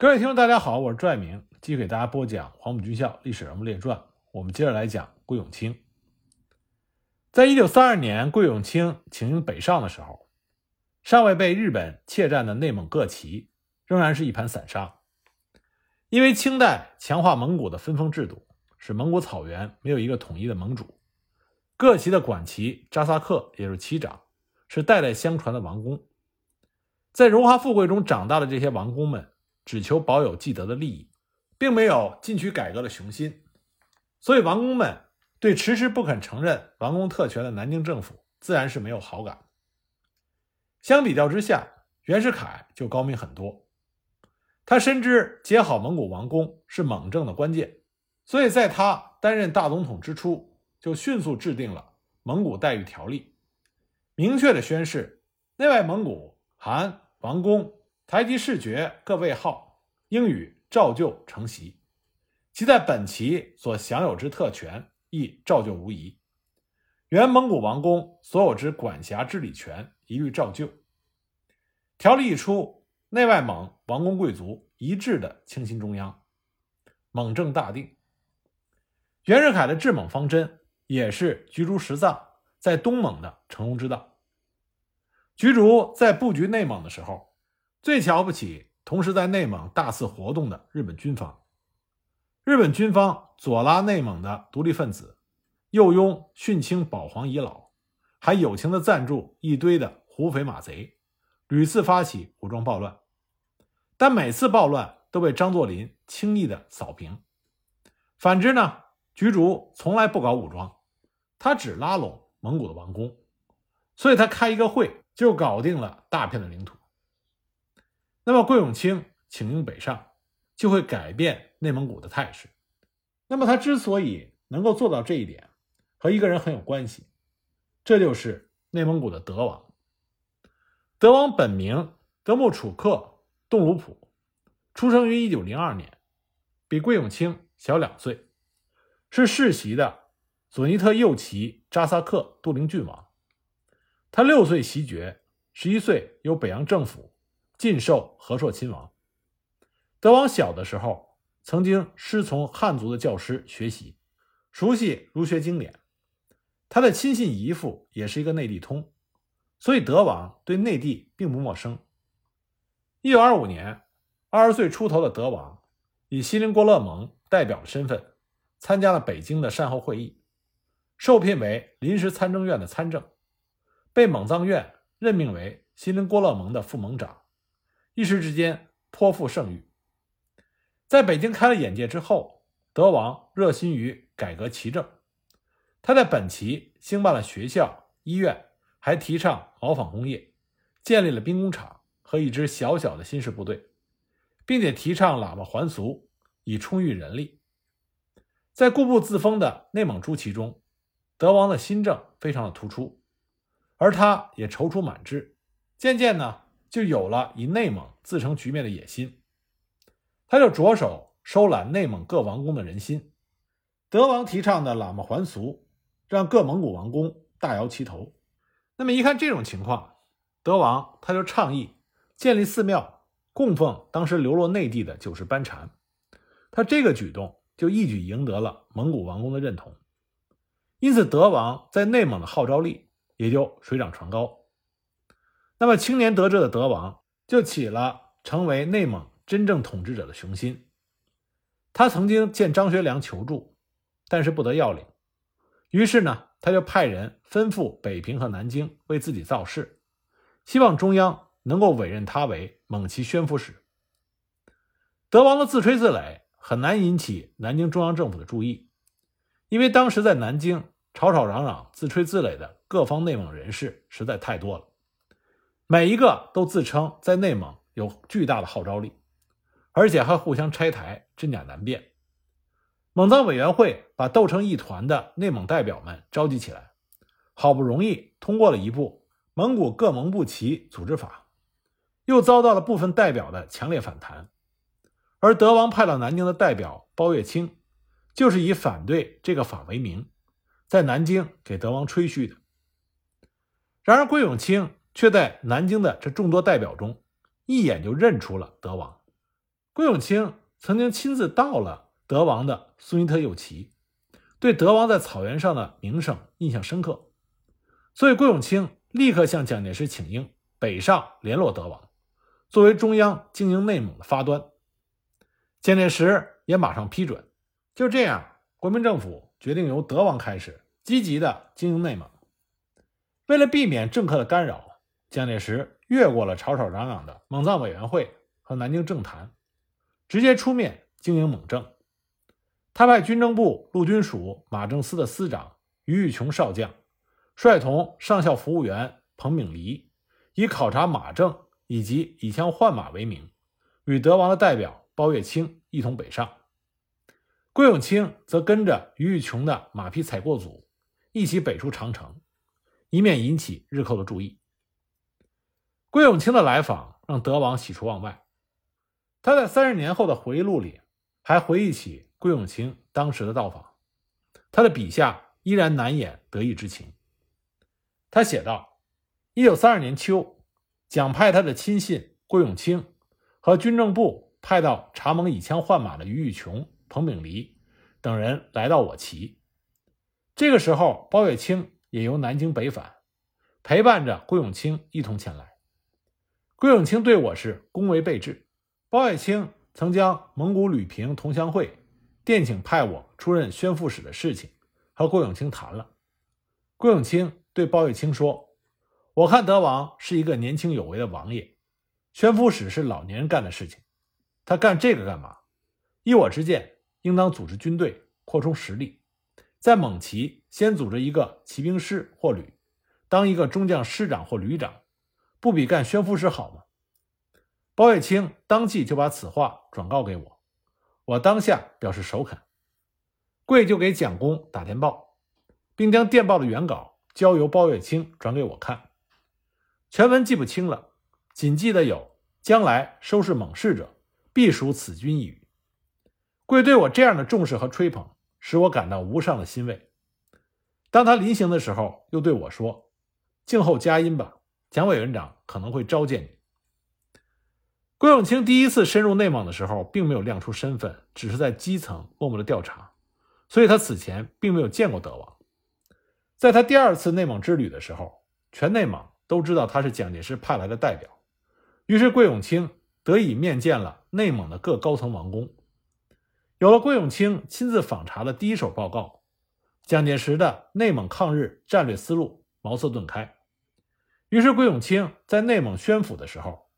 各位听众，大家好，我是朱爱明，继续给大家播讲《黄埔军校历史人物列传》。我们接着来讲桂永清。在一九三二年，桂永清请缨北上的时候，尚未被日本怯战的内蒙各旗仍然是一盘散沙。因为清代强化蒙古的分封制度，使蒙古草原没有一个统一的盟主，各旗的管旗扎萨克也就是旗长，是代代相传的王公。在荣华富贵中长大的这些王公们。只求保有既得的利益，并没有进取改革的雄心，所以王公们对迟迟不肯承认王公特权的南京政府自然是没有好感。相比较之下，袁世凯就高明很多。他深知结好蒙古王公是蒙政的关键，所以在他担任大总统之初，就迅速制定了蒙古待遇条例，明确的宣示内外蒙古含王公。台籍士爵各位号应予照旧承袭，其在本旗所享有之特权亦照旧无疑。原蒙古王公所有之管辖治理权一律照旧。条例一出，内外蒙王公贵族一致的倾心中央，蒙政大定。袁世凯的治蒙方针也是菊竹实藏在东蒙的成功之道。菊竹在布局内蒙的时候。最瞧不起同时在内蒙大肆活动的日本军方。日本军方左拉内蒙的独立分子，右拥殉清保皇遗老，还友情的赞助一堆的胡匪马贼，屡次发起武装暴乱，但每次暴乱都被张作霖轻易的扫平。反之呢，菊竹从来不搞武装，他只拉拢蒙古的王公，所以他开一个会就搞定了大片的领土。那么，桂永清请缨北上，就会改变内蒙古的态势。那么，他之所以能够做到这一点，和一个人很有关系，这就是内蒙古的德王。德王本名德穆楚克洞鲁普，出生于一九零二年，比桂永清小两岁，是世袭的佐尼特右旗扎萨克杜陵郡王。他六岁袭爵，十一岁由北洋政府。禁授和硕亲王。德王小的时候曾经师从汉族的教师学习，熟悉儒学经典。他的亲信姨父也是一个内地通，所以德王对内地并不陌生。一九二五年，二十岁出头的德王以锡林郭勒盟代表的身份参加了北京的善后会议，受聘为临时参政院的参政，被蒙藏院任命为锡林郭勒盟的副盟长。一时之间颇负盛誉，在北京开了眼界之后，德王热心于改革旗政。他在本旗兴办了学校、医院，还提倡毛纺工业，建立了兵工厂和一支小小的新式部队，并且提倡喇嘛还俗，以充裕人力。在固步自封的内蒙诸旗中，德王的新政非常的突出，而他也踌躇满志，渐渐呢。就有了以内蒙自成局面的野心，他就着手收揽内蒙各王公的人心。德王提倡的喇嘛还俗，让各蒙古王公大摇其头。那么一看这种情况，德王他就倡议建立寺庙，供奉当时流落内地的九世班禅。他这个举动就一举赢得了蒙古王公的认同，因此德王在内蒙的号召力也就水涨船高。那么，青年得志的德王就起了成为内蒙真正统治者的雄心。他曾经见张学良求助，但是不得要领。于是呢，他就派人吩咐北平和南京为自己造势，希望中央能够委任他为蒙旗宣抚使。德王的自吹自擂很难引起南京中央政府的注意，因为当时在南京吵吵嚷嚷、自吹自擂的各方内蒙人士实在太多了。每一个都自称在内蒙有巨大的号召力，而且还互相拆台，真假难辨。蒙藏委员会把斗成一团的内蒙代表们召集起来，好不容易通过了一部《蒙古各盟部旗组织法》，又遭到了部分代表的强烈反弹。而德王派到南京的代表包月清，就是以反对这个法为名，在南京给德王吹嘘的。然而，桂永清。却在南京的这众多代表中，一眼就认出了德王。桂永清曾经亲自到了德王的苏尼特右旗，对德王在草原上的名声印象深刻，所以桂永清立刻向蒋介石请缨，北上联络德王，作为中央经营内蒙的发端。蒋介石也马上批准。就这样，国民政府决定由德王开始积极的经营内蒙。为了避免政客的干扰，蒋介石越过了吵吵嚷嚷的蒙藏委员会和南京政坛。直接出面经营蒙政，他派军政部陆军署马政司的司长于玉琼少将，率同上校服务员彭秉黎，以考察马政以及以枪换马为名，与德王的代表包月清一同北上。桂永清则跟着于玉琼的马匹采购组一起北出长城，以免引起日寇的注意。桂永清的来访让德王喜出望外。他在三十年后的回忆录里，还回忆起桂永清当时的到访，他的笔下依然难掩得意之情。他写道：“一九三二年秋，蒋派他的亲信桂永清和军政部派到查蒙以枪换马的于玉琼、彭秉黎等人来到我旗。这个时候，包月清也由南京北返，陪伴着桂永清一同前来。桂永清对我是恭维备至。”包月清曾将蒙古旅平同乡会电请派我出任宣抚使的事情和郭永清谈了。郭永清对包月清说：“我看德王是一个年轻有为的王爷，宣抚使是老年人干的事情，他干这个干嘛？依我之见，应当组织军队，扩充实力，在蒙旗先组织一个骑兵师或旅，当一个中将师长或旅长，不比干宣抚使好吗？”包月清当即就把此话转告给我，我当下表示首肯。贵就给蒋公打电报，并将电报的原稿交由包月清转给我看。全文记不清了，仅记得有“将来收拾猛士者，必属此君一语”。贵对我这样的重视和吹捧，使我感到无上的欣慰。当他临行的时候，又对我说：“静候佳音吧，蒋委员长可能会召见你。”桂永清第一次深入内蒙的时候，并没有亮出身份，只是在基层默默的调查，所以他此前并没有见过德王。在他第二次内蒙之旅的时候，全内蒙都知道他是蒋介石派来的代表，于是桂永清得以面见了内蒙的各高层王公。有了桂永清亲自访查的第一手报告，蒋介石的内蒙抗日战略思路茅塞顿开。于是桂永清在内蒙宣抚的时候。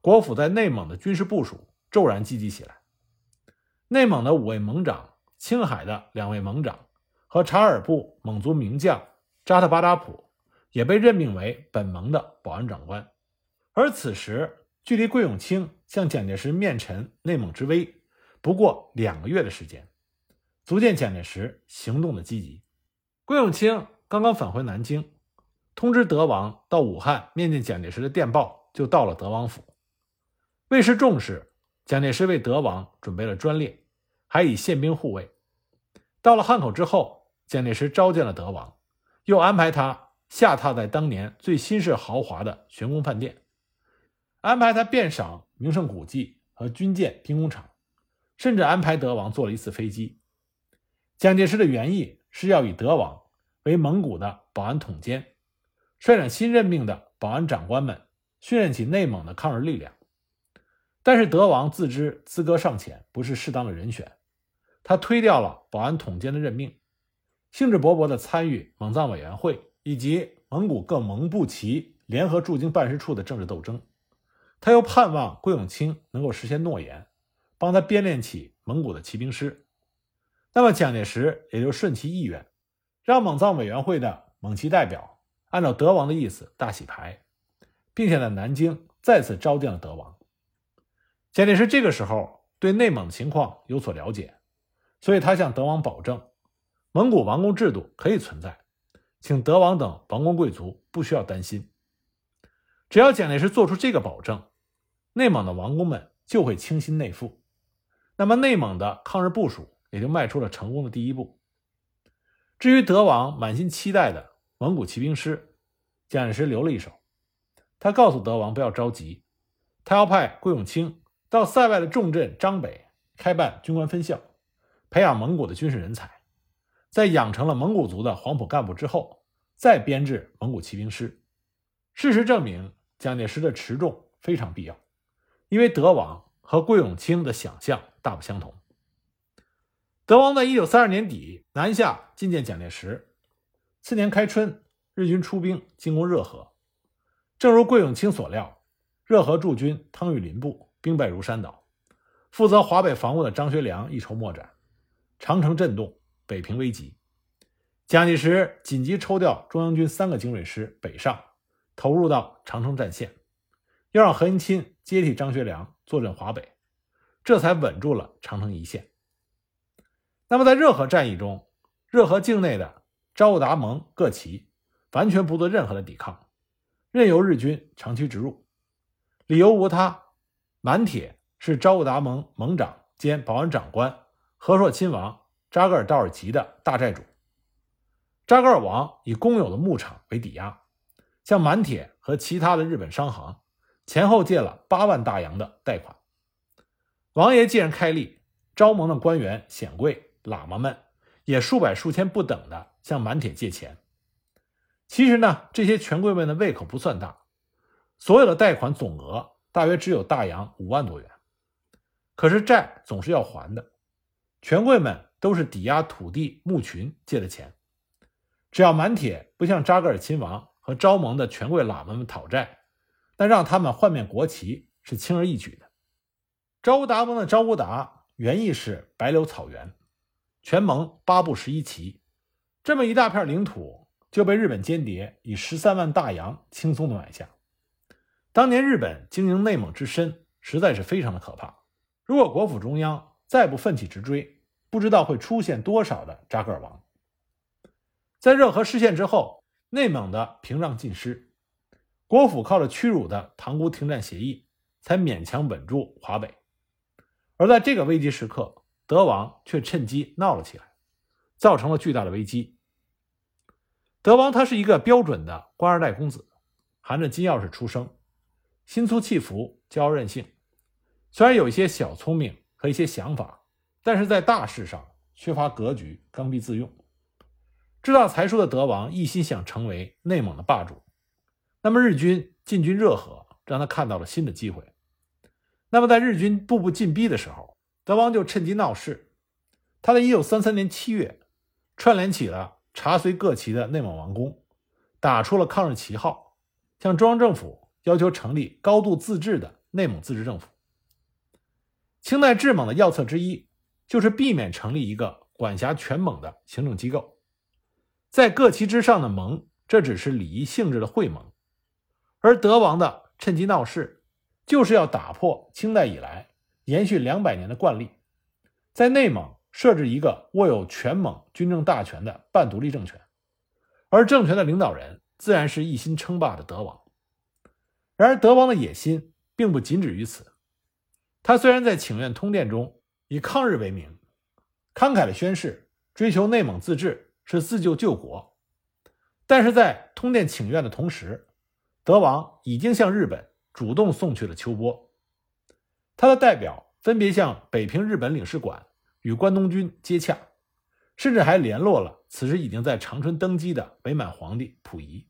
国府在内蒙的军事部署骤然积极起来，内蒙的五位盟长、青海的两位盟长和察尔部蒙族名将扎特巴扎普也被任命为本盟的保安长官。而此时，距离桂永清向蒋介石面陈内蒙之危不过两个月的时间，足见蒋介石行动的积极。桂永清刚刚返回南京，通知德王到武汉面见蒋介石的电报就到了德王府。为示重视，蒋介石为德王准备了专列，还以宪兵护卫。到了汉口之后，蒋介石召见了德王，又安排他下榻在当年最新式豪华的玄宫饭店，安排他遍赏名胜古迹和军舰兵工厂，甚至安排德王坐了一次飞机。蒋介石的原意是要以德王为蒙古的保安统监，率领新任命的保安长官们训练起内蒙的抗日力量。但是德王自知资格尚浅，不是适当的人选，他推掉了保安统监的任命，兴致勃勃地参与蒙藏委员会以及蒙古各蒙部旗联合驻京办事处的政治斗争。他又盼望桂永清能够实现诺言，帮他编练起蒙古的骑兵师。那么蒋介石也就顺其意愿，让蒙藏委员会的蒙旗代表按照德王的意思大洗牌，并且在南京再次召见了德王。蒋介石这个时候对内蒙的情况有所了解，所以他向德王保证，蒙古王公制度可以存在，请德王等王公贵族不需要担心。只要蒋介石做出这个保证，内蒙的王公们就会倾心内附，那么内蒙的抗日部署也就迈出了成功的第一步。至于德王满心期待的蒙古骑兵师，蒋介石留了一手，他告诉德王不要着急，他要派桂永清。到塞外的重镇张北开办军官分校，培养蒙古的军事人才。在养成了蒙古族的黄埔干部之后，再编制蒙古骑兵师。事实证明，蒋介石的持重非常必要，因为德王和桂永清的想象大不相同。德王在一九三二年底南下觐见蒋介石，次年开春，日军出兵进攻热河。正如桂永清所料，热河驻军汤玉麟部兵败如山倒，负责华北防务的张学良一筹莫展，长城震动。北平危急，蒋介石紧急抽调中央军三个精锐师北上，投入到长城战线，要让何应钦接替张学良坐镇华北，这才稳住了长城一线。那么在热河战役中，热河境内的昭达盟各旗完全不做任何的抵抗，任由日军长驱直入，理由无他，满铁是昭达盟盟长兼保安长官和硕亲王。扎格尔道尔吉的大寨主扎格尔王以公有的牧场为抵押，向满铁和其他的日本商行前后借了八万大洋的贷款。王爷既然开立，招盟的官员、显贵、喇嘛们也数百数千不等的向满铁借钱。其实呢，这些权贵们的胃口不算大，所有的贷款总额大约只有大洋五万多元。可是债总是要还的，权贵们。都是抵押土地牧群借的钱，只要满铁不向扎格尔亲王和昭盟的权贵喇嘛们讨债，那让他们换面国旗是轻而易举的。昭乌达盟的昭乌达原意是白柳草原，全盟八部十一旗，这么一大片领土就被日本间谍以十三万大洋轻松的买下。当年日本经营内蒙之深，实在是非常的可怕。如果国府中央再不奋起直追，不知道会出现多少的扎格尔王。在热河失陷之后，内蒙的屏障尽失，国府靠着屈辱的塘沽停战协议，才勉强稳住华北。而在这个危机时刻，德王却趁机闹了起来，造成了巨大的危机。德王他是一个标准的官二代公子，含着金钥匙出生，心粗气浮，骄傲任性，虽然有一些小聪明和一些想法。但是在大事上缺乏格局，刚愎自用。志大才疏的德王一心想成为内蒙的霸主。那么日军进军热河，让他看到了新的机会。那么在日军步步进逼的时候，德王就趁机闹事。他在1933年7月，串联起了查绥各旗的内蒙王公，打出了抗日旗号，向中央政府要求成立高度自治的内蒙自治政府。清代治蒙的要策之一。就是避免成立一个管辖全蒙的行政机构，在各旗之上的盟，这只是礼仪性质的会盟，而德王的趁机闹事，就是要打破清代以来延续两百年的惯例，在内蒙设置一个握有全蒙军政大权的半独立政权，而政权的领导人自然是一心称霸的德王。然而，德王的野心并不仅止于此，他虽然在请愿通电中。以抗日为名，慷慨的宣誓追求内蒙自治是自救救国，但是在通电请愿的同时，德王已经向日本主动送去了秋波，他的代表分别向北平日本领事馆与关东军接洽，甚至还联络了此时已经在长春登基的伪满皇帝溥仪。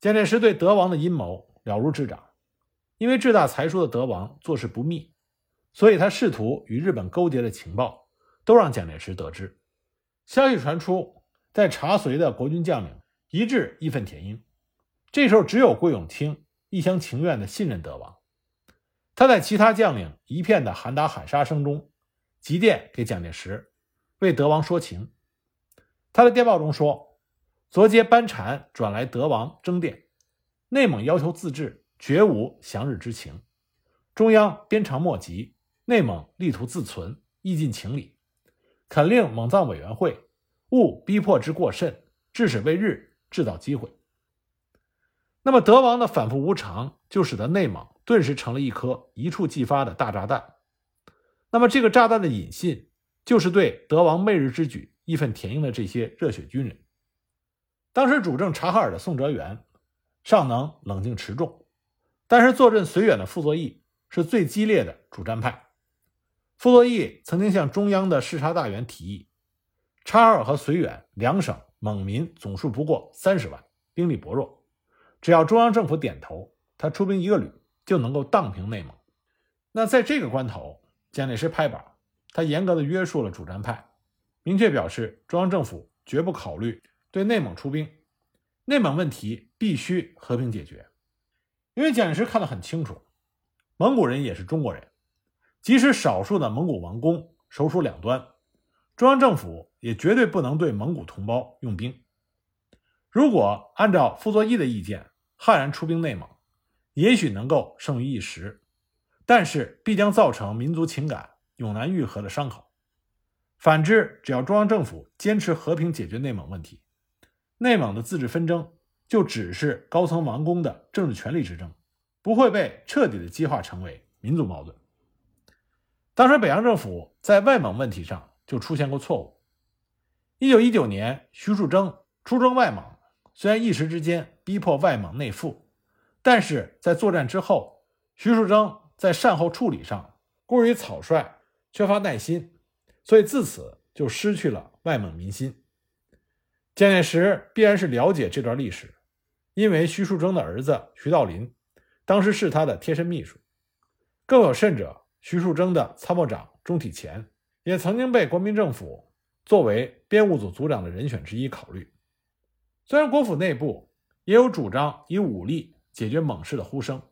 蒋介石对德王的阴谋了如指掌，因为志大才疏的德王做事不密。所以，他试图与日本勾结的情报都让蒋介石得知。消息传出，在查绥的国军将领一致义愤填膺。这时候，只有桂永清一厢情愿地信任德王。他在其他将领一片的喊打喊杀声中，急电给蒋介石，为德王说情。他的电报中说：“昨接班禅转来德王征电，内蒙要求自治，绝无降日之情。中央鞭长莫及。”内蒙力图自存，意尽情理，肯令蒙藏委员会勿逼迫之过甚，致使为日制造机会。那么德王的反复无常，就使得内蒙顿时成了一颗一触即发的大炸弹。那么这个炸弹的引信，就是对德王媚日之举义愤填膺的这些热血军人。当时主政察哈尔的宋哲元尚能冷静持重，但是坐镇绥远的傅作义。是最激烈的主战派。傅作义曾经向中央的视察大员提议，察哈尔和绥远两省蒙民总数不过三十万，兵力薄弱，只要中央政府点头，他出兵一个旅就能够荡平内蒙。那在这个关头，蒋介石拍板，他严格的约束了主战派，明确表示中央政府绝不考虑对内蒙出兵，内蒙问题必须和平解决。因为蒋介石看得很清楚，蒙古人也是中国人，即使少数的蒙古王公首鼠两端，中央政府也绝对不能对蒙古同胞用兵。如果按照傅作义的意见，悍然出兵内蒙，也许能够胜于一时。但是必将造成民族情感永难愈合的伤口。反之，只要中央政府坚持和平解决内蒙问题，内蒙的自治纷争就只是高层王公的政治权力之争，不会被彻底的激化成为民族矛盾。当时北洋政府在外蒙问题上就出现过错误。一九一九年，徐树铮出征外蒙，虽然一时之间逼迫外蒙内附，但是在作战之后，徐树铮。在善后处理上过于草率，缺乏耐心，所以自此就失去了外蒙民心。蒋介石必然是了解这段历史，因为徐树铮的儿子徐道林当时是他的贴身秘书，更有甚者，徐树铮的参谋长钟体乾也曾经被国民政府作为编务组组长的人选之一考虑。虽然国府内部也有主张以武力解决蒙事的呼声。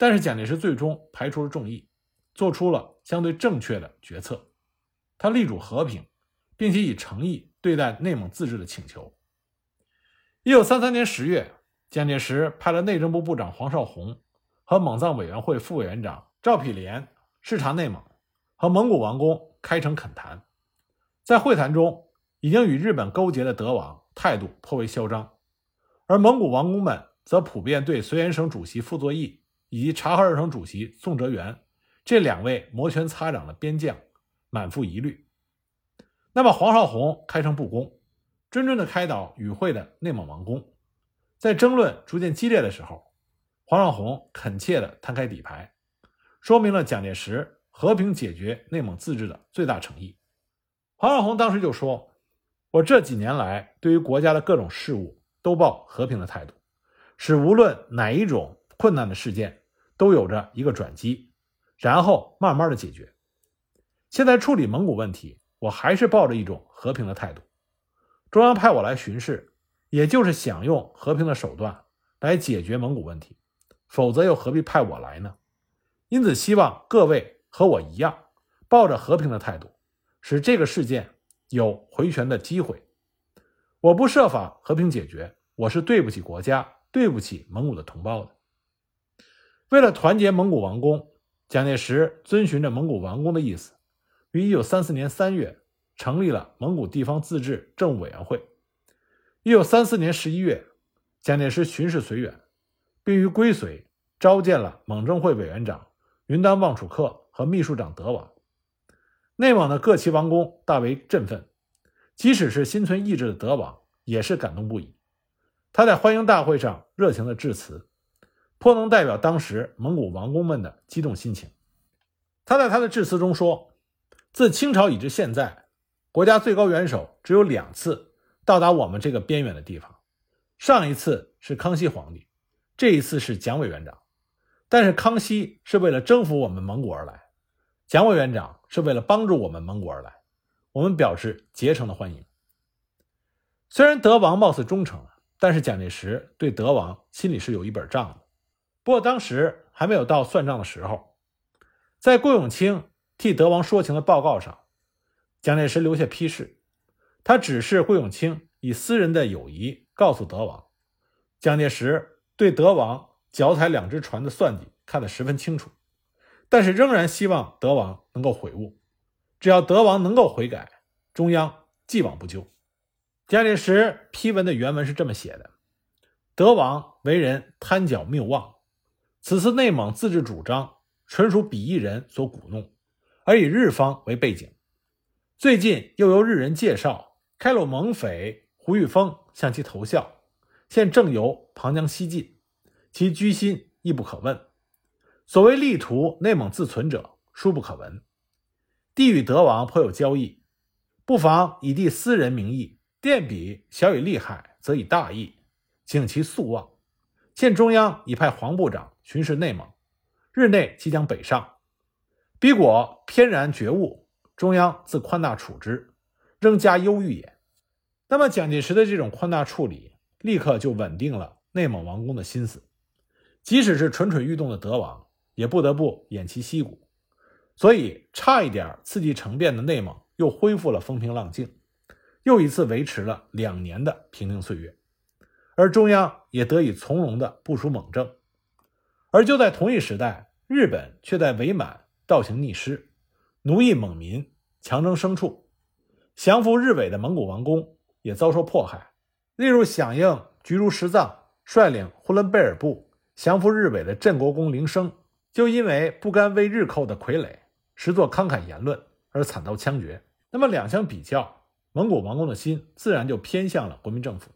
但是蒋介石最终排除了众议，做出了相对正确的决策。他力主和平，并且以诚意对待内蒙自治的请求。一九三三年十月，蒋介石派了内政部部长黄绍竑和蒙藏委员会副委员长赵丕廉视察内蒙，和蒙古王公开诚恳谈。在会谈中，已经与日本勾结的德王态度颇为嚣张，而蒙古王公们则普遍对绥远省主席傅作义。以及察哈尔省主席宋哲元这两位摩拳擦掌的边将满腹疑虑。那么黄绍竑开诚布公，谆谆的开导与会的内蒙王公，在争论逐渐激烈的时候，黄绍竑恳切地摊开底牌，说明了蒋介石和平解决内蒙自治的最大诚意。黄绍竑当时就说：“我这几年来对于国家的各种事务都抱和平的态度，使无论哪一种困难的事件。”都有着一个转机，然后慢慢的解决。现在处理蒙古问题，我还是抱着一种和平的态度。中央派我来巡视，也就是想用和平的手段来解决蒙古问题，否则又何必派我来呢？因此，希望各位和我一样，抱着和平的态度，使这个事件有回旋的机会。我不设法和平解决，我是对不起国家，对不起蒙古的同胞的。为了团结蒙古王公，蒋介石遵循着蒙古王公的意思，于1934年3月成立了蒙古地方自治政务委员会。1934年11月，蒋介石巡视绥远，并于归绥召见了蒙政会委员长云丹旺楚克和秘书长德王。内蒙的各旗王公大为振奋，即使是心存意志的德王也是感动不已。他在欢迎大会上热情的致辞。颇能代表当时蒙古王公们的激动心情。他在他的致辞中说：“自清朝以至现在，国家最高元首只有两次到达我们这个边远的地方。上一次是康熙皇帝，这一次是蒋委员长。但是康熙是为了征服我们蒙古而来，蒋委员长是为了帮助我们蒙古而来。我们表示竭诚的欢迎。虽然德王貌似忠诚，但是蒋介石对德王心里是有一本账的。”不过当时还没有到算账的时候，在顾永清替德王说情的报告上，蒋介石留下批示，他指示顾永清以私人的友谊告诉德王，蒋介石对德王脚踩两只船的算计看得十分清楚，但是仍然希望德王能够悔悟，只要德王能够悔改，中央既往不咎。蒋介石批文的原文是这么写的：德王为人贪狡谬妄。此次内蒙自治主张纯属彼一人所鼓弄，而以日方为背景。最近又由日人介绍，开鲁蒙匪胡玉峰向其投效，现正由旁江西进，其居心亦不可问。所谓力图内蒙自存者，殊不可闻。帝与德王颇有交易，不妨以帝私人名义电笔，小以利害，则以大义，请其速望。现中央已派黄部长巡视内蒙，日内即将北上。逼果偏然觉悟，中央自宽大处之，仍加忧郁也。那么蒋介石的这种宽大处理，立刻就稳定了内蒙王公的心思，即使是蠢蠢欲动的德王，也不得不偃旗息鼓。所以，差一点刺激成变的内蒙又恢复了风平浪静，又一次维持了两年的平静岁月，而中央也得以从容地部署猛政。而就在同一时代，日本却在伪满倒行逆施，奴役蒙民，强征牲畜，降服日伪的蒙古王公。也遭受迫害，例如响应菊如石藏率领呼伦贝尔部降服日伪的镇国公林升，就因为不甘为日寇的傀儡，实作慷慨言论而惨遭枪决。那么两相比较，蒙古王公的心自然就偏向了国民政府。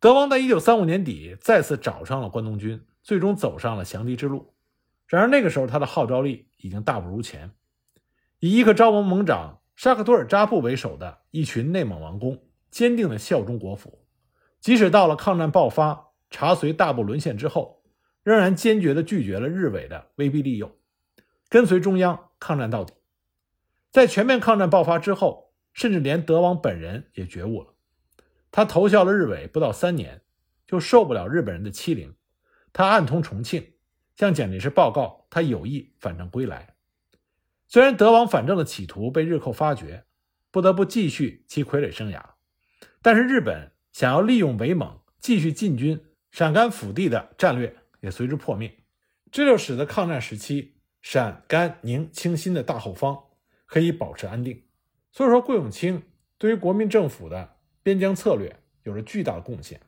德王在一九三五年底再次找上了关东军，最终走上了降敌之路。然而那个时候他的号召力已经大不如前，以伊克昭盟盟长。沙克图尔扎布为首的一群内蒙王公坚定地效忠国府，即使到了抗战爆发、查随大部沦陷之后，仍然坚决地拒绝了日伪的威逼利诱，跟随中央抗战到底。在全面抗战爆发之后，甚至连德王本人也觉悟了，他投效了日伪不到三年，就受不了日本人的欺凌，他暗通重庆，向蒋介石报告他有意反正归来。虽然德王反正的企图被日寇发觉，不得不继续其傀儡生涯，但是日本想要利用伪蒙继续进军陕甘腹地的战略也随之破灭，这就使得抗战时期陕甘宁清新的大后方可以保持安定。所以说，桂永清对于国民政府的边疆策略有着巨大的贡献，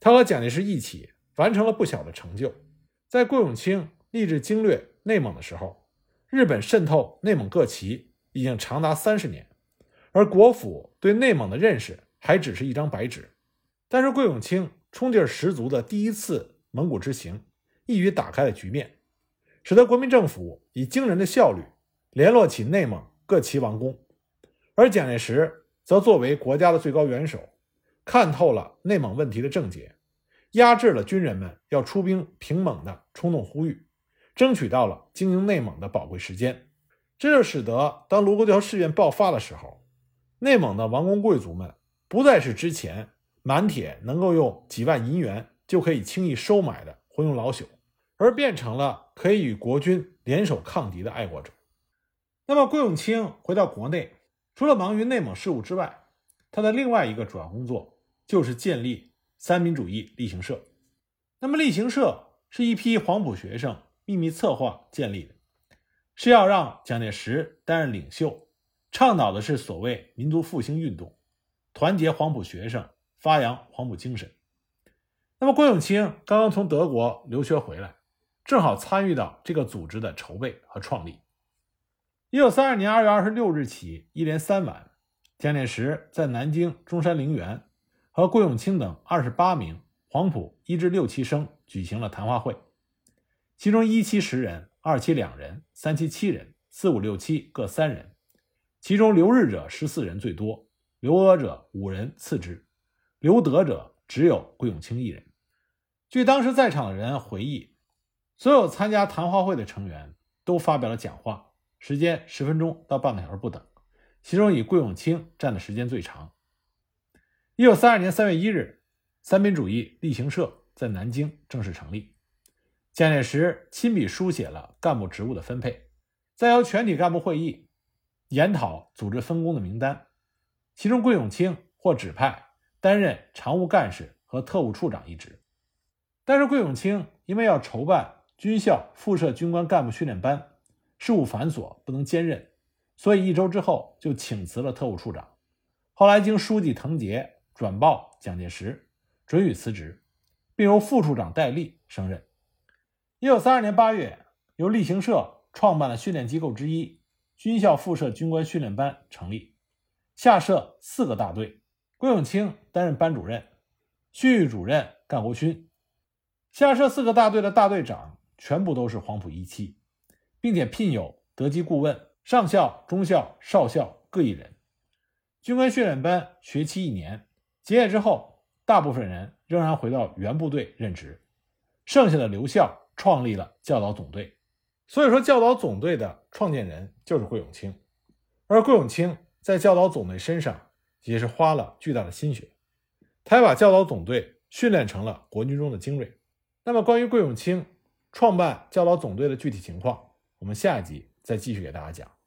他和蒋介石一起完成了不小的成就。在桂永清立志经略内蒙的时候。日本渗透内蒙各旗已经长达三十年，而国府对内蒙的认识还只是一张白纸。但是桂永清冲劲十足的第一次蒙古之行，一举打开了局面，使得国民政府以惊人的效率联络起内蒙各旗王公，而蒋介石则作为国家的最高元首，看透了内蒙问题的症结，压制了军人们要出兵平蒙的冲动呼吁。争取到了经营内蒙的宝贵时间，这就使得当卢沟桥事变爆发的时候，内蒙的王公贵族们不再是之前满铁能够用几万银元就可以轻易收买的昏庸老朽，而变成了可以与国军联手抗敌的爱国者。那么，桂永清回到国内，除了忙于内蒙事务之外，他的另外一个主要工作就是建立三民主义力行社。那么，力行社是一批黄埔学生。秘密策划建立的，是要让蒋介石担任领袖，倡导的是所谓民族复兴运动，团结黄埔学生，发扬黄埔精神。那么，郭永清刚刚从德国留学回来，正好参与到这个组织的筹备和创立。一九三二年二月二十六日起，一连三晚，蒋介石在南京中山陵园和郭永清等二十八名黄埔一至六期生举行了谈话会。其中一期十人，二期两人，三期七人，四五六七各三人。其中留日者十四人最多，留俄者五人次之，留德者只有桂永清一人。据当时在场的人回忆，所有参加谈话会的成员都发表了讲话，时间十分钟到半个小时不等，其中以桂永清占的时间最长。一九三二年三月一日，三民主义力行社在南京正式成立。蒋介石亲笔书写了干部职务的分配，再由全体干部会议研讨组织分工的名单。其中，桂永清获指派担任常务干事和特务处长一职。但是，桂永清因为要筹办军校附设军官干部训练班，事务繁琐，不能兼任，所以一周之后就请辞了特务处长。后来，经书记滕杰转报蒋介石，准予辞职，并由副处长戴笠升任。一九三二年八月，由力行社创办的训练机构之一——军校附设军官训练班成立，下设四个大队，郭永清担任班主任，训育主任干国勋。下设四个大队的大队长全部都是黄埔一期，并且聘有德籍顾问，上校、中校、少校各一人。军官训练班学期一年，结业之后，大部分人仍然回到原部队任职，剩下的留校创立了教导总队。所以说，教导总队的创建人就是桂永清，而桂永清在教导总队身上也是花了巨大的心血，他也把教导总队训练成了国军中的精锐。那么，关于桂永清创办教导总队的具体情况，我们下一集再继续给大家讲。